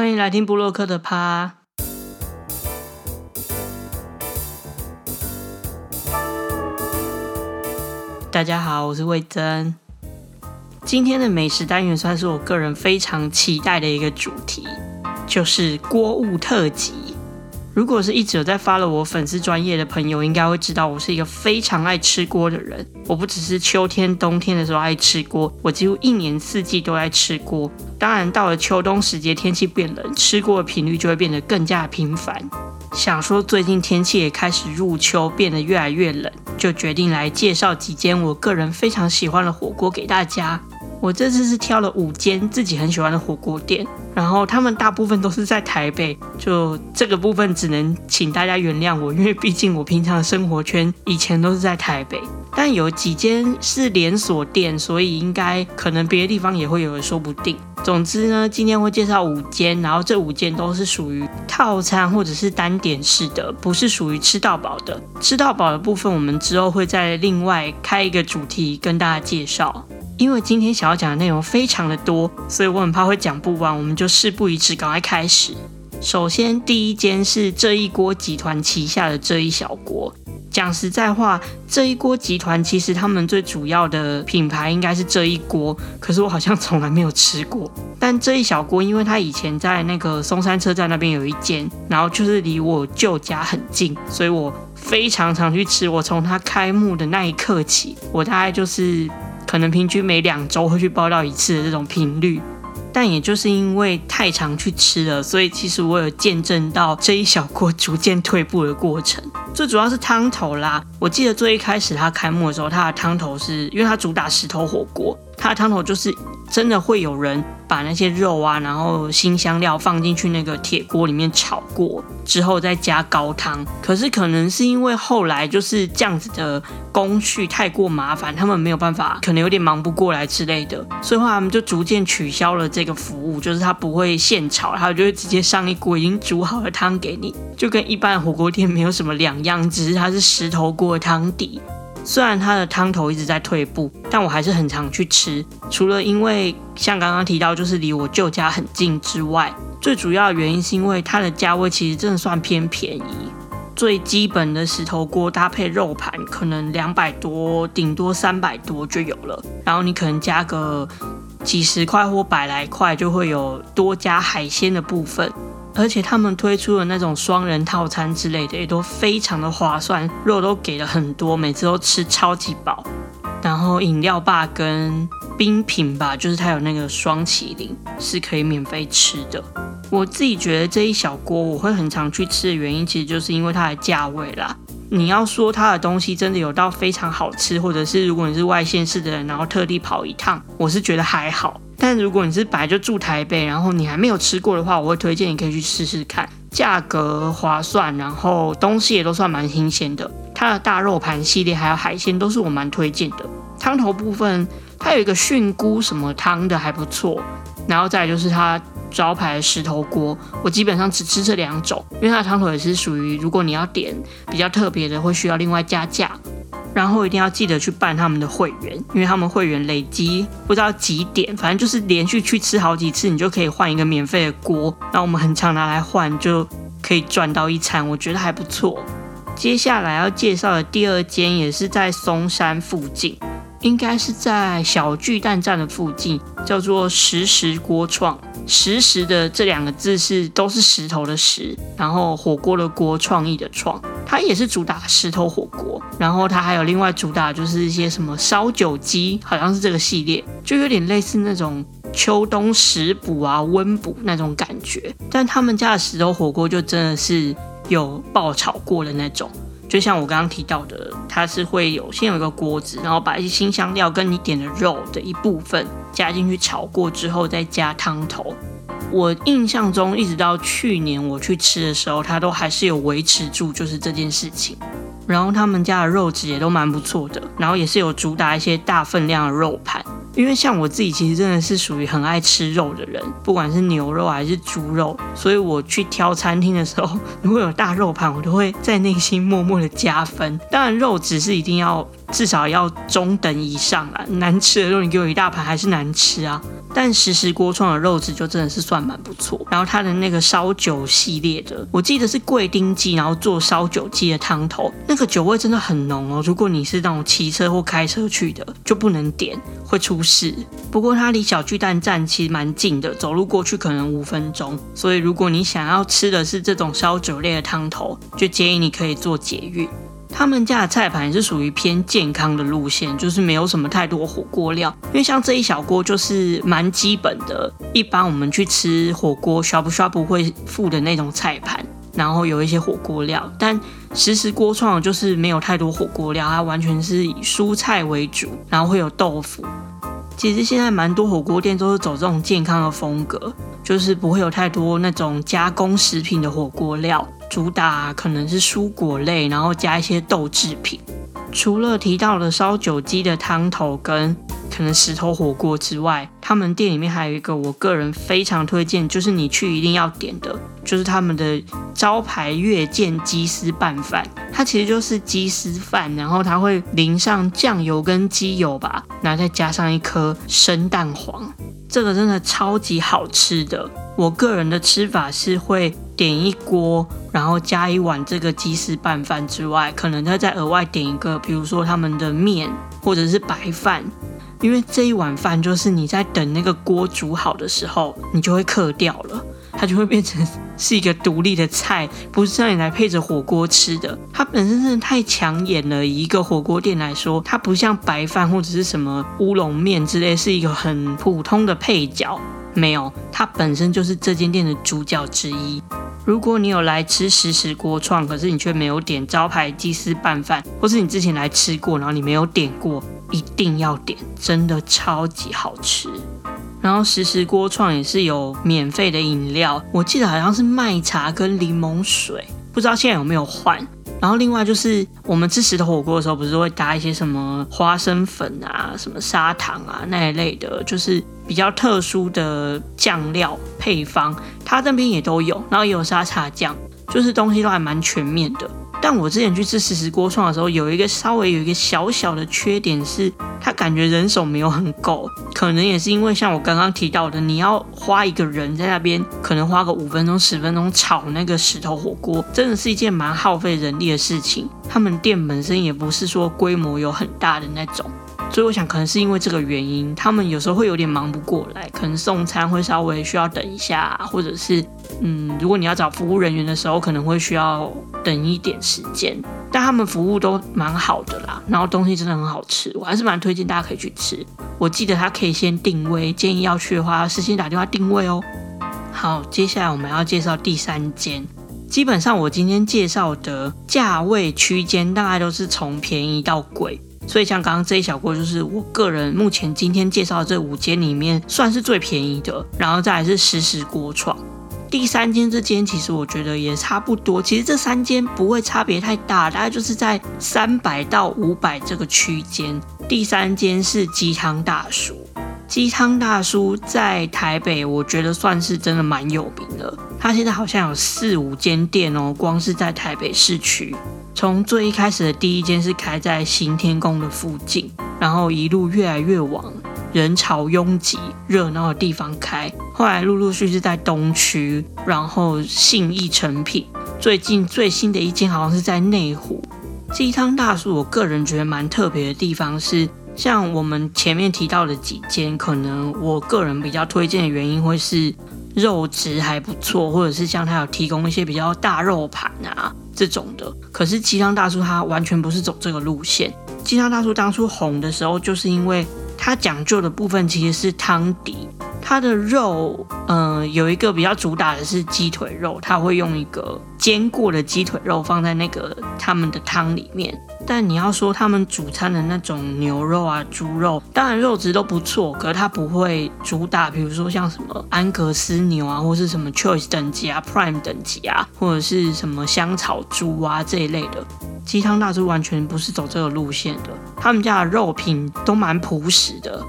欢迎来听布洛克的趴。大家好，我是魏珍。今天的美食单元算是我个人非常期待的一个主题，就是锅物特辑。如果是一直有在发了我粉丝专业的朋友，应该会知道我是一个非常爱吃锅的人。我不只是秋天、冬天的时候爱吃锅，我几乎一年四季都爱吃锅。当然，到了秋冬时节，天气变冷，吃锅的频率就会变得更加频繁。想说最近天气也开始入秋，变得越来越冷，就决定来介绍几间我个人非常喜欢的火锅给大家。我这次是挑了五间自己很喜欢的火锅店，然后他们大部分都是在台北，就这个部分只能请大家原谅我，因为毕竟我平常的生活圈以前都是在台北，但有几间是连锁店，所以应该可能别的地方也会有人说不定。总之呢，今天会介绍五间，然后这五间都是属于套餐或者是单点式的，不是属于吃到饱的。吃到饱的部分，我们之后会再另外开一个主题跟大家介绍。因为今天想要讲的内容非常的多，所以我很怕会讲不完，我们就事不宜迟，赶快开始。首先，第一间是这一锅集团旗下的这一小锅。讲实在话，这一锅集团其实他们最主要的品牌应该是这一锅，可是我好像从来没有吃过。但这一小锅，因为它以前在那个松山车站那边有一间，然后就是离我舅家很近，所以我非常常去吃。我从它开幕的那一刻起，我大概就是。可能平均每两周会去报道一次的这种频率，但也就是因为太常去吃了，所以其实我有见证到这一小锅逐渐退步的过程。最主要是汤头啦，我记得最一开始它开幕的时候，它的汤头是因为它主打石头火锅，它的汤头就是真的会有人。把那些肉啊，然后新香料放进去那个铁锅里面炒过之后，再加高汤。可是可能是因为后来就是这样子的工序太过麻烦，他们没有办法，可能有点忙不过来之类的，所以话他们就逐渐取消了这个服务，就是他不会现炒，他就会直接上一锅已经煮好的汤给你，就跟一般的火锅店没有什么两样，只是它是石头锅汤底。虽然它的汤头一直在退步，但我还是很常去吃。除了因为像刚刚提到，就是离我舅家很近之外，最主要的原因是因为它的价位其实真的算偏便宜。最基本的石头锅搭配肉盘，可能两百多，顶多三百多就有了。然后你可能加个几十块或百来块，就会有多加海鲜的部分。而且他们推出的那种双人套餐之类的，也都非常的划算，肉都给了很多，每次都吃超级饱。然后饮料吧跟冰品吧，就是它有那个双麒麟是可以免费吃的。我自己觉得这一小锅我会很常去吃的原因，其实就是因为它的价位啦。你要说它的东西真的有到非常好吃，或者是如果你是外县市的人，然后特地跑一趟，我是觉得还好。但如果你是本来就住台北，然后你还没有吃过的话，我会推荐你可以去试试看，价格划算，然后东西也都算蛮新鲜的。它的大肉盘系列还有海鲜都是我蛮推荐的。汤头部分，它有一个菌菇什么汤的还不错，然后再就是它招牌的石头锅，我基本上只吃这两种，因为它的汤头也是属于如果你要点比较特别的，会需要另外加价。然后一定要记得去办他们的会员，因为他们会员累积不知道几点，反正就是连续去吃好几次，你就可以换一个免费的锅。那我们很常拿来换，就可以赚到一餐，我觉得还不错。接下来要介绍的第二间也是在松山附近。应该是在小巨蛋站的附近，叫做石石锅创。石石的这两个字是都是石头的石，然后火锅的锅，创意的创。它也是主打石头火锅，然后它还有另外主打就是一些什么烧酒鸡，好像是这个系列，就有点类似那种秋冬食补啊、温补那种感觉。但他们家的石头火锅就真的是有爆炒过的那种。就像我刚刚提到的，它是会有先有一个锅子，然后把一些新香料跟你点的肉的一部分加进去炒过之后，再加汤头。我印象中，一直到去年我去吃的时候，它都还是有维持住，就是这件事情。然后他们家的肉质也都蛮不错的，然后也是有主打一些大分量的肉盘。因为像我自己其实真的是属于很爱吃肉的人，不管是牛肉还是猪肉，所以我去挑餐厅的时候，如果有大肉盘，我都会在内心默默的加分。当然肉质是一定要至少要中等以上啦，难吃的肉你给我一大盘还是难吃啊。但时时锅创的肉质就真的是算蛮不错。然后它的那个烧酒系列的，我记得是贵丁鸡，然后做烧酒鸡的汤头，那个酒味真的很浓哦。如果你是那种骑车或开车去的，就不能点，会出事。不过它离小巨蛋站其实蛮近的，走路过去可能五分钟。所以如果你想要吃的是这种烧酒类的汤头，就建议你可以做捷运。他们家的菜盘是属于偏健康的路线，就是没有什么太多火锅料，因为像这一小锅就是蛮基本的，一般我们去吃火锅刷不刷不会附的那种菜盘，然后有一些火锅料，但实时锅创就是没有太多火锅料，它完全是以蔬菜为主，然后会有豆腐。其实现在蛮多火锅店都是走这种健康的风格，就是不会有太多那种加工食品的火锅料。主打可能是蔬果类，然后加一些豆制品。除了提到的烧酒鸡的汤头跟可能石头火锅之外，他们店里面还有一个我个人非常推荐，就是你去一定要点的，就是他们的招牌月见鸡丝拌饭。它其实就是鸡丝饭，然后它会淋上酱油跟鸡油吧，然后再加上一颗生蛋黄，这个真的超级好吃的。我个人的吃法是会点一锅，然后加一碗这个鸡丝拌饭之外，可能他再额外点一个，比如说他们的面或者是白饭，因为这一碗饭就是你在等那个锅煮好的时候，你就会刻掉了，它就会变成是一个独立的菜，不是让你来配着火锅吃的。它本身真的太抢眼了，以一个火锅店来说，它不像白饭或者是什么乌龙面之类，是一个很普通的配角。没有，它本身就是这间店的主角之一。如果你有来吃实时锅创，可是你却没有点招牌鸡丝拌饭，或是你之前来吃过，然后你没有点过，一定要点，真的超级好吃。然后实时锅创也是有免费的饮料，我记得好像是麦茶跟柠檬水，不知道现在有没有换。然后另外就是我们吃石头火锅的时候，不是会搭一些什么花生粉啊、什么砂糖啊那一类的，就是比较特殊的酱料配方，它这边也都有，然后也有沙茶酱，就是东西都还蛮全面的。但我之前去吃实时锅串的时候，有一个稍微有一个小小的缺点是，它感觉人手没有很够，可能也是因为像我刚刚提到的，你要花一个人在那边，可能花个五分钟、十分钟炒那个石头火锅，真的是一件蛮耗费人力的事情。他们店本身也不是说规模有很大的那种。所以我想，可能是因为这个原因，他们有时候会有点忙不过来，可能送餐会稍微需要等一下，或者是，嗯，如果你要找服务人员的时候，可能会需要等一点时间。但他们服务都蛮好的啦，然后东西真的很好吃，我还是蛮推荐大家可以去吃。我记得他可以先定位，建议要去的话要，事先打电话定位哦。好，接下来我们要介绍第三间，基本上我今天介绍的价位区间大概都是从便宜到贵。所以像刚刚这一小锅，就是我个人目前今天介绍的这五间里面算是最便宜的，然后再来是实时锅创。第三间这间其实我觉得也差不多，其实这三间不会差别太大，大概就是在三百到五百这个区间。第三间是鸡汤大叔，鸡汤大叔在台北我觉得算是真的蛮有名的，他现在好像有四五间店哦，光是在台北市区。从最一开始的第一间是开在新天宫的附近，然后一路越来越往人潮拥挤、热闹的地方开。后来陆陆续续在东区，然后信义成品，最近最新的一间好像是在内湖。鸡汤大叔，我个人觉得蛮特别的地方是，像我们前面提到的几间，可能我个人比较推荐的原因会是肉质还不错，或者是像他有提供一些比较大肉盘啊。这种的，可是鸡汤大叔他完全不是走这个路线。鸡汤大叔当初红的时候，就是因为他讲究的部分其实是汤底。它的肉，嗯，有一个比较主打的是鸡腿肉，它会用一个煎过的鸡腿肉放在那个他们的汤里面。但你要说他们主餐的那种牛肉啊、猪肉，当然肉质都不错，可是它不会主打，比如说像什么安格斯牛啊，或是什么 Choice 等级啊、Prime 等级啊，或者是什么香草猪啊这一类的。鸡汤大叔完全不是走这个路线的，他们家的肉品都蛮朴实的。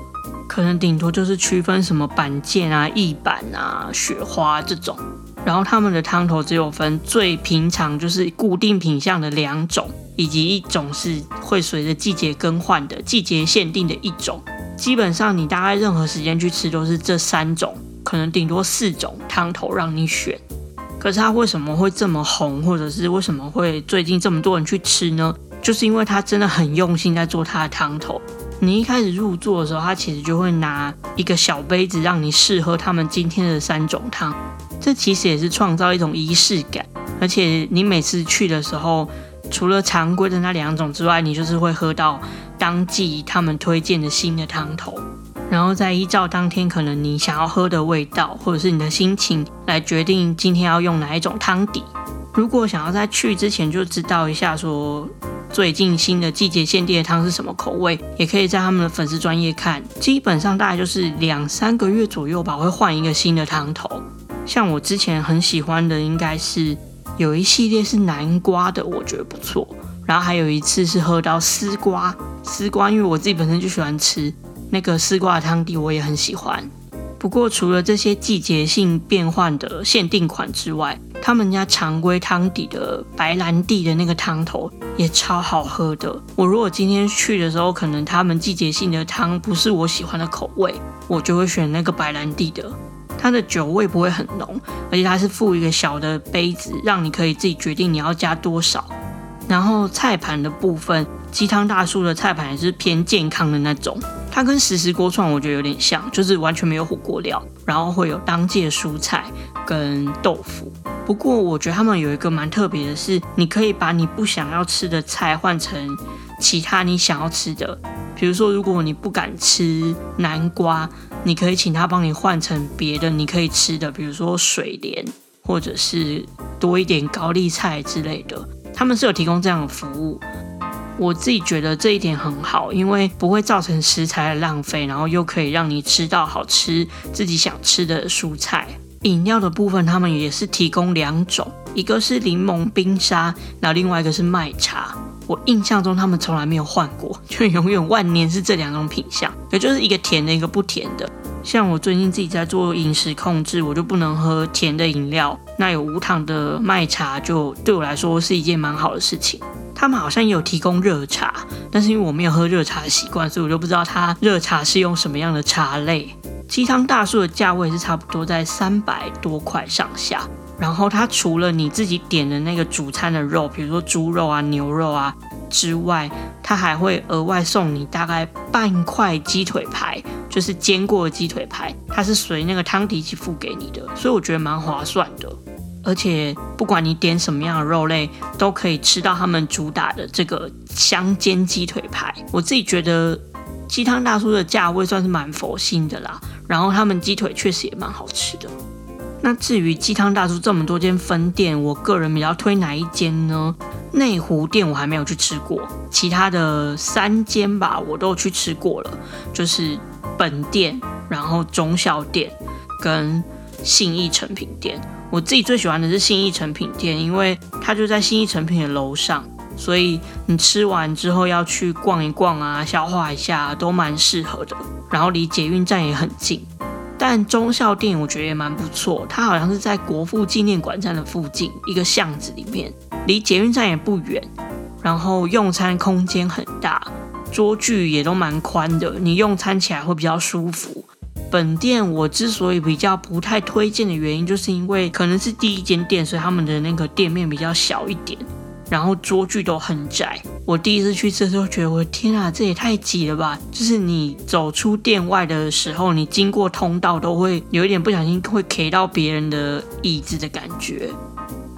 可能顶多就是区分什么板件啊、翼板啊、雪花这种，然后他们的汤头只有分最平常就是固定品相的两种，以及一种是会随着季节更换的季节限定的一种。基本上你大概任何时间去吃都是这三种，可能顶多四种汤头让你选。可是它为什么会这么红，或者是为什么会最近这么多人去吃呢？就是因为它真的很用心在做它的汤头。你一开始入座的时候，他其实就会拿一个小杯子让你试喝他们今天的三种汤。这其实也是创造一种仪式感，而且你每次去的时候，除了常规的那两种之外，你就是会喝到当季他们推荐的新的汤头，然后再依照当天可能你想要喝的味道或者是你的心情来决定今天要用哪一种汤底。如果想要在去之前就知道一下说最近新的季节限定的汤是什么口味，也可以在他们的粉丝专业看，基本上大概就是两三个月左右吧，会换一个新的汤头。像我之前很喜欢的，应该是有一系列是南瓜的，我觉得不错。然后还有一次是喝到丝瓜，丝瓜因为我自己本身就喜欢吃那个丝瓜的汤底，我也很喜欢。不过除了这些季节性变换的限定款之外，他们家常规汤底的白兰地的那个汤头也超好喝的。我如果今天去的时候，可能他们季节性的汤不是我喜欢的口味，我就会选那个白兰地的。它的酒味不会很浓，而且它是附一个小的杯子，让你可以自己决定你要加多少。然后菜盘的部分，鸡汤大叔的菜盘也是偏健康的那种，它跟实时锅串我觉得有点像，就是完全没有火锅料，然后会有当季的蔬菜跟豆腐。不过我觉得他们有一个蛮特别的是，你可以把你不想要吃的菜换成其他你想要吃的，比如说如果你不敢吃南瓜。你可以请他帮你换成别的你可以吃的，比如说水莲，或者是多一点高丽菜之类的。他们是有提供这样的服务，我自己觉得这一点很好，因为不会造成食材的浪费，然后又可以让你吃到好吃自己想吃的蔬菜。饮料的部分，他们也是提供两种，一个是柠檬冰沙，那另外一个是麦茶。我印象中他们从来没有换过，就永远万年是这两种品相，也就是一个甜的，一个不甜的。像我最近自己在做饮食控制，我就不能喝甜的饮料，那有无糖的麦茶就对我来说是一件蛮好的事情。他们好像也有提供热茶，但是因为我没有喝热茶的习惯，所以我就不知道它热茶是用什么样的茶类。鸡汤大叔的价位是差不多在三百多块上下。然后它除了你自己点的那个主餐的肉，比如说猪肉啊、牛肉啊之外，它还会额外送你大概半块鸡腿排，就是煎过的鸡腿排，它是随那个汤底一起付给你的，所以我觉得蛮划算的。而且不管你点什么样的肉类，都可以吃到他们主打的这个香煎鸡腿排。我自己觉得鸡汤大叔的价位算是蛮佛心的啦，然后他们鸡腿确实也蛮好吃的。那至于鸡汤大叔这么多间分店，我个人比较推哪一间呢？内湖店我还没有去吃过，其他的三间吧，我都去吃过了，就是本店、然后中小店跟信义成品店。我自己最喜欢的是信义成品店，因为它就在信义成品的楼上，所以你吃完之后要去逛一逛啊，消化一下都蛮适合的。然后离捷运站也很近。但中校店我觉得也蛮不错，它好像是在国父纪念馆站的附近一个巷子里面，离捷运站也不远，然后用餐空间很大，桌距也都蛮宽的，你用餐起来会比较舒服。本店我之所以比较不太推荐的原因，就是因为可能是第一间店，所以他们的那个店面比较小一点。然后桌距都很窄，我第一次去吃的时候觉得，我的天啊，这也太挤了吧！就是你走出店外的时候，你经过通道都会有一点不小心会 K 到别人的椅子的感觉。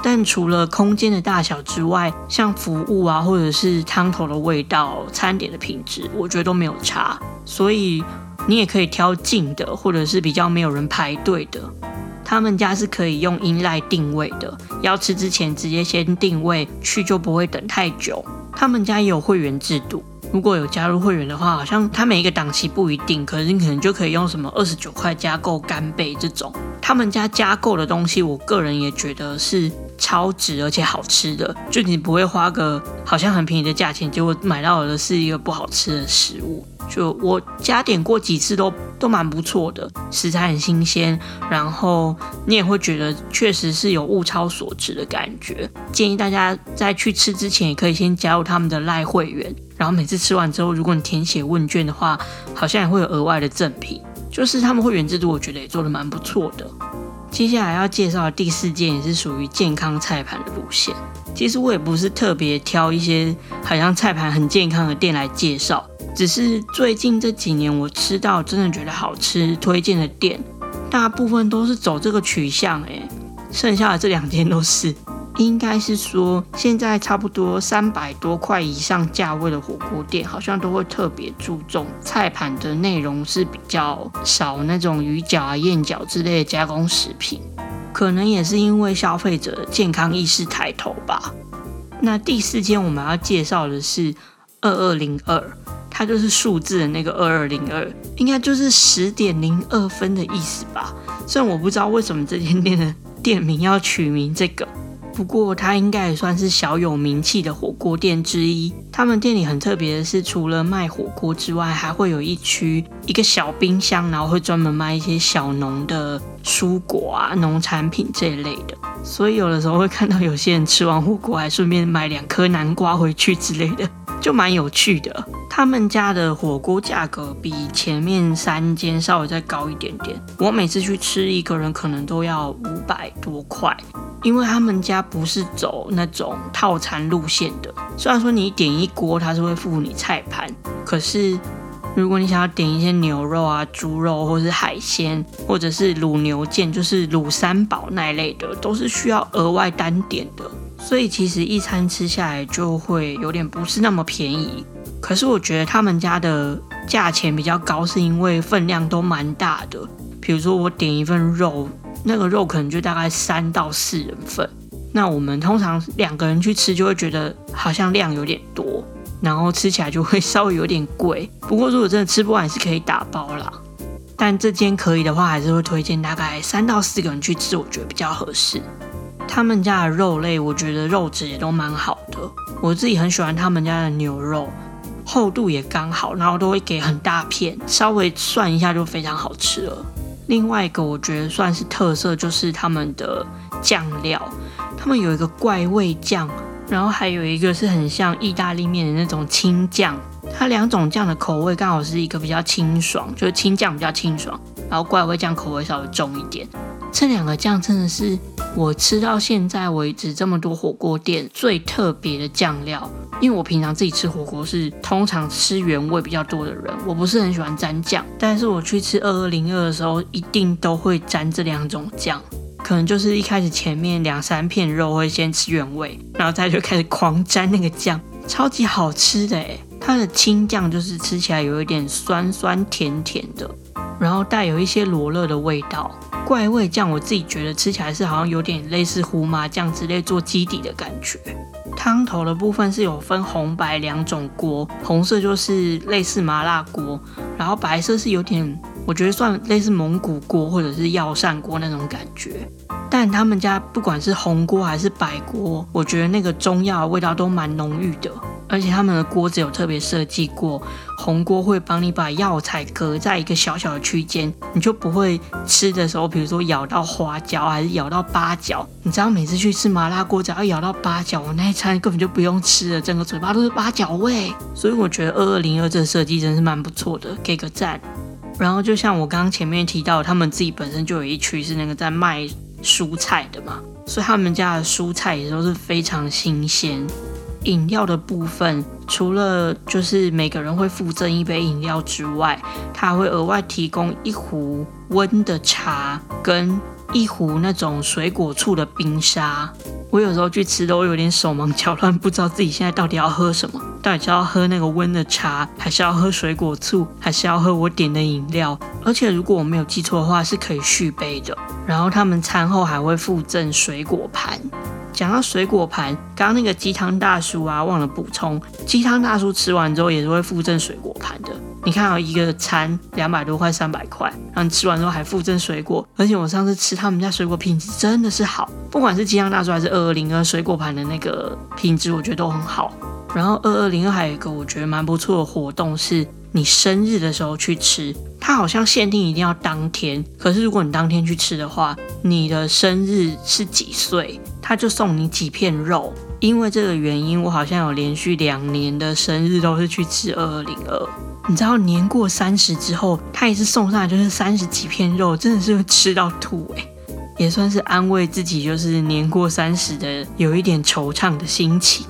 但除了空间的大小之外，像服务啊，或者是汤头的味道、餐点的品质，我觉得都没有差。所以你也可以挑近的，或者是比较没有人排队的。他们家是可以用音赖定位的，要吃之前直接先定位去，就不会等太久。他们家也有会员制度，如果有加入会员的话，好像他每一个档期不一定，可是你可能就可以用什么二十九块加购干贝这种。他们家加购的东西，我个人也觉得是超值而且好吃的，就你不会花个好像很便宜的价钱，结果买到的是一个不好吃的食物。就我加点过几次都都蛮不错的，食材很新鲜，然后你也会觉得确实是有物超所值的感觉。建议大家在去吃之前，也可以先加入他们的赖会员，然后每次吃完之后，如果你填写问卷的话，好像也会有额外的赠品。就是他们会员制度，我觉得也做的蛮不错的。接下来要介绍的第四件也是属于健康菜盘的路线。其实我也不是特别挑一些好像菜盘很健康的店来介绍，只是最近这几年我吃到真的觉得好吃，推荐的店大部分都是走这个取向，诶，剩下的这两间都是。应该是说，现在差不多三百多块以上价位的火锅店，好像都会特别注重菜盘的内容是比较少那种鱼饺啊、燕饺之类的加工食品，可能也是因为消费者健康意识抬头吧。那第四间我们要介绍的是二二零二，它就是数字的那个二二零二，应该就是十点零二分的意思吧。虽然我不知道为什么这间店的店名要取名这个。不过，它应该也算是小有名气的火锅店之一。他们店里很特别的是，除了卖火锅之外，还会有一区一个小冰箱，然后会专门卖一些小农的蔬果啊、农产品这一类的。所以有的时候会看到有些人吃完火锅，还顺便买两颗南瓜回去之类的，就蛮有趣的。他们家的火锅价格比前面三间稍微再高一点点。我每次去吃，一个人可能都要五百多块。因为他们家不是走那种套餐路线的，虽然说你点一锅，他是会付你菜盘，可是如果你想要点一些牛肉啊、猪肉，或是海鲜，或者是卤牛腱，就是卤三宝那一类的，都是需要额外单点的，所以其实一餐吃下来就会有点不是那么便宜。可是我觉得他们家的价钱比较高，是因为分量都蛮大的，比如说我点一份肉。那个肉可能就大概三到四人份，那我们通常两个人去吃就会觉得好像量有点多，然后吃起来就会稍微有点贵。不过如果真的吃不完，是可以打包啦。但这间可以的话，还是会推荐大概三到四个人去吃，我觉得比较合适。他们家的肉类，我觉得肉质也都蛮好的。我自己很喜欢他们家的牛肉，厚度也刚好，然后都会给很大片，稍微涮一下就非常好吃了。另外一个我觉得算是特色，就是他们的酱料，他们有一个怪味酱，然后还有一个是很像意大利面的那种青酱，它两种酱的口味刚好是一个比较清爽，就是青酱比较清爽，然后怪味酱口味稍微重一点。这两个酱真的是我吃到现在为止这么多火锅店最特别的酱料。因为我平常自己吃火锅是通常吃原味比较多的人，我不是很喜欢沾酱。但是我去吃二二零二的时候，一定都会沾这两种酱。可能就是一开始前面两三片肉会先吃原味，然后再就开始狂沾那个酱，超级好吃的诶它的青酱就是吃起来有一点酸酸甜甜的，然后带有一些罗勒的味道。怪味酱我自己觉得吃起来是好像有点类似胡麻酱之类做基底的感觉。汤头的部分是有分红白两种锅，红色就是类似麻辣锅，然后白色是有点我觉得算类似蒙古锅或者是药膳锅那种感觉。但他们家不管是红锅还是白锅，我觉得那个中药的味道都蛮浓郁的。而且他们的锅子有特别设计过，红锅会帮你把药材隔在一个小小的区间，你就不会吃的时候，比如说咬到花椒还是咬到八角。你知道每次去吃麻辣锅，只要咬到八角，我那一餐根本就不用吃了，整个嘴巴都是八角味。所以我觉得二二零二这设计真是蛮不错的，给个赞。然后就像我刚刚前面提到，他们自己本身就有一区是那个在卖蔬菜的嘛，所以他们家的蔬菜也都是非常新鲜。饮料的部分，除了就是每个人会附赠一杯饮料之外，他会额外提供一壶温的茶跟一壶那种水果醋的冰沙。我有时候去吃都有点手忙脚乱，不知道自己现在到底要喝什么，到底是要喝那个温的茶，还是要喝水果醋，还是要喝我点的饮料？而且如果我没有记错的话，是可以续杯的。然后他们餐后还会附赠水果盘。讲到水果盘，刚刚那个鸡汤大叔啊，忘了补充，鸡汤大叔吃完之后也是会附赠水果盘的。你看到一个餐两百多块、三百块，然后你吃完之后还附赠水果，而且我上次吃他们家水果品质真的是好，不管是鸡汤大叔还是二二零二水果盘的那个品质，我觉得都很好。然后二二零二还有一个我觉得蛮不错的活动，是你生日的时候去吃，它好像限定一定要当天，可是如果你当天去吃的话，你的生日是几岁，他就送你几片肉。因为这个原因，我好像有连续两年的生日都是去吃二二零二。你知道年过三十之后，他一次送上来就是三十几片肉，真的是会吃到吐哎，也算是安慰自己，就是年过三十的有一点惆怅的心情。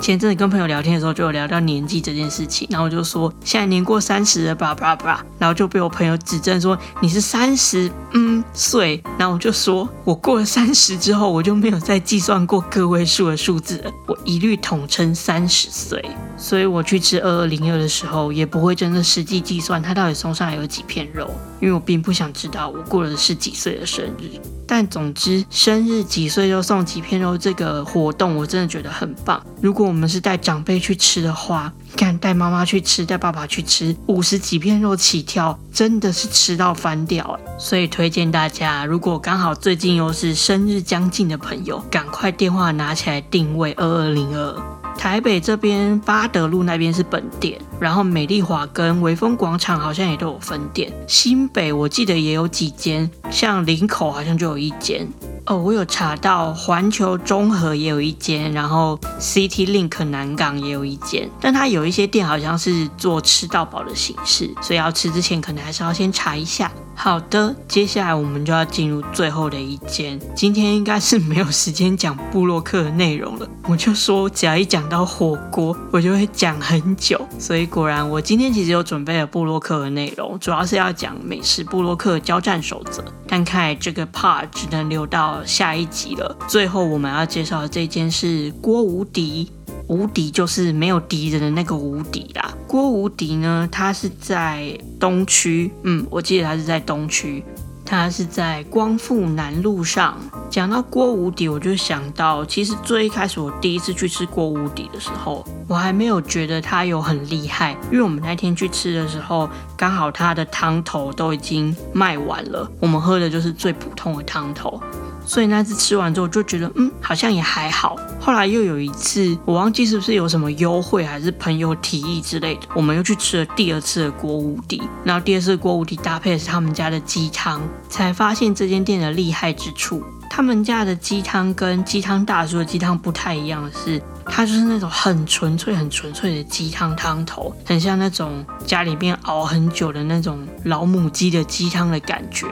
前阵子跟朋友聊天的时候，就有聊到年纪这件事情，然后我就说现在年过三十了吧吧吧，然后就被我朋友指正说你是三十嗯岁，然后我就说我过了三十之后，我就没有再计算过个位数的数字了，我一律统称三十岁。所以我去吃二二零二的时候，也不会真的实际计算它到底送上来有几片肉，因为我并不想知道我过的是几岁的生日。但总之，生日几岁就送几片肉这个活动，我真的觉得很棒。如果我们是带长辈去吃的话，看带妈妈去吃，带爸爸去吃，五十几片肉起跳，真的是吃到翻掉。所以推荐大家，如果刚好最近又是生日将近的朋友，赶快电话拿起来定位二二零二。台北这边八德路那边是本店，然后美丽华跟微风广场好像也都有分店。新北我记得也有几间，像林口好像就有一间。哦，我有查到环球中和也有一间，然后 City Link 南港也有一间，但它有一些店好像是做吃到饱的形式，所以要吃之前可能还是要先查一下。好的，接下来我们就要进入最后的一间。今天应该是没有时间讲布洛克的内容了，我就说只要一讲到火锅，我就会讲很久。所以果然，我今天其实有准备了布洛克的内容，主要是要讲美食布洛克交战守则。但看来这个 part 只能留到下一集了。最后我们要介绍的这间是郭无敌。无敌就是没有敌人的那个无敌啦。郭无敌呢，他是在东区，嗯，我记得他是在东区，他是在光复南路上。讲到郭无敌，我就想到，其实最一开始我第一次去吃郭无敌的时候，我还没有觉得他有很厉害，因为我们那天去吃的时候，刚好他的汤头都已经卖完了，我们喝的就是最普通的汤头。所以那次吃完之后就觉得，嗯，好像也还好。后来又有一次，我忘记是不是有什么优惠，还是朋友提议之类的，我们又去吃了第二次的锅无敌。然后第二次锅无敌搭配的是他们家的鸡汤，才发现这间店的厉害之处。他们家的鸡汤跟鸡汤大叔的鸡汤不太一样的是，它就是那种很纯粹、很纯粹的鸡汤汤头，很像那种家里面熬很久的那种老母鸡的鸡汤的感觉。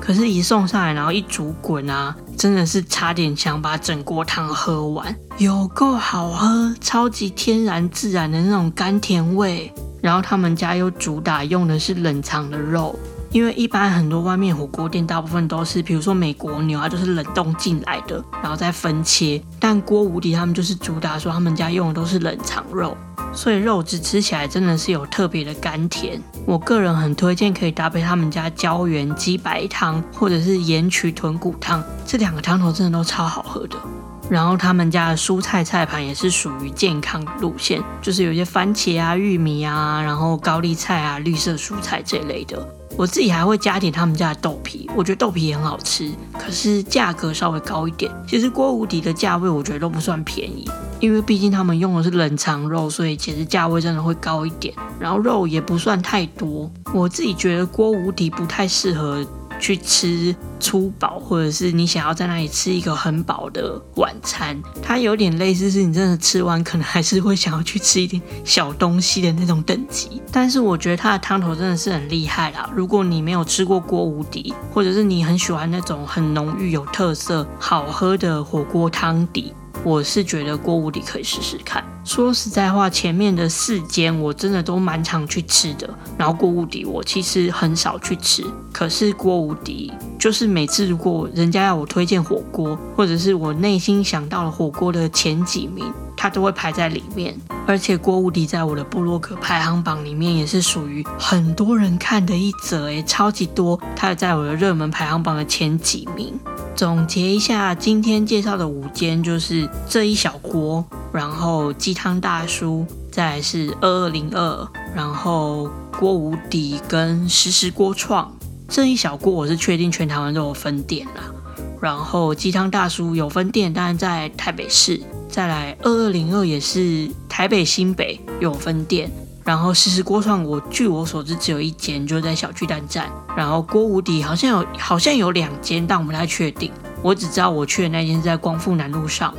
可是，一送上来，然后一煮滚啊，真的是差点想把整锅汤喝完，有够好喝，超级天然自然的那种甘甜味。然后他们家又主打用的是冷藏的肉，因为一般很多外面火锅店大部分都是，比如说美国牛啊，就是冷冻进来的，然后再分切。但锅无敌他们就是主打说他们家用的都是冷藏肉。所以肉质吃起来真的是有特别的甘甜，我个人很推荐可以搭配他们家胶原鸡白汤或者是盐曲豚骨汤，这两个汤头真的都超好喝的。然后他们家的蔬菜菜盘也是属于健康路线，就是有些番茄啊、玉米啊，然后高丽菜啊、绿色蔬菜这类的。我自己还会加点他们家的豆皮，我觉得豆皮也很好吃，可是价格稍微高一点。其实锅无敌的价位我觉得都不算便宜，因为毕竟他们用的是冷藏肉，所以其实价位真的会高一点。然后肉也不算太多，我自己觉得锅无敌不太适合。去吃粗饱，或者是你想要在那里吃一个很饱的晚餐，它有点类似是你真的吃完，可能还是会想要去吃一点小东西的那种等级。但是我觉得它的汤头真的是很厉害啦。如果你没有吃过锅无敌，或者是你很喜欢那种很浓郁、有特色、好喝的火锅汤底。我是觉得锅无敌可以试试看。说实在话，前面的四间我真的都蛮常去吃的，然后锅无敌我其实很少去吃。可是锅无敌就是每次如果人家要我推荐火锅，或者是我内心想到了火锅的前几名，它都会排在里面。而且锅无敌在我的布洛克排行榜里面也是属于很多人看的一则，诶，超级多。它在我的热门排行榜的前几名。总结一下，今天介绍的五间就是这一小锅，然后鸡汤大叔，再来是二二零二，然后锅无敌跟时时锅创这一小锅，我是确定全台湾都有分店啦。然后鸡汤大叔有分店，当然在台北市。再来二二零二也是台北新北有分店。然后时时锅创，我据我所知只有一间，就在小巨蛋站。然后锅无敌好像有好像有两间，但我不太确定。我只知道我去的那间在光复南路上。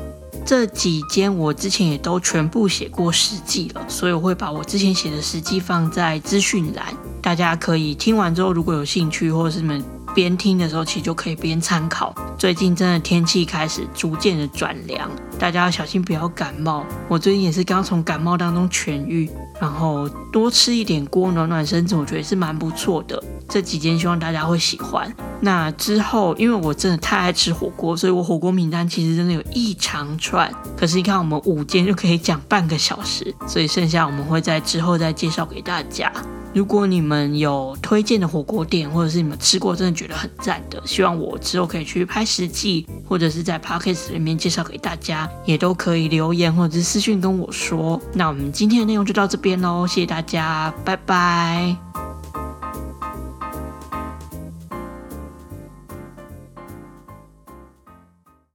这几间我之前也都全部写过实际了，所以我会把我之前写的实际放在资讯栏，大家可以听完之后如果有兴趣，或者是你们边听的时候，其实就可以边参考。最近真的天气开始逐渐的转凉，大家要小心不要感冒。我最近也是刚从感冒当中痊愈。然后多吃一点锅暖暖身子，我觉得是蛮不错的。这几间希望大家会喜欢。那之后，因为我真的太爱吃火锅，所以我火锅名单其实真的有一长串。可是你看，我们五间就可以讲半个小时，所以剩下我们会在之后再介绍给大家。如果你们有推荐的火锅店，或者是你们吃过真的觉得很赞的，希望我之后可以去拍实际，或者是在 podcast 里面介绍给大家，也都可以留言或者是私讯跟我说。那我们今天的内容就到这边喽，谢谢大家，拜拜。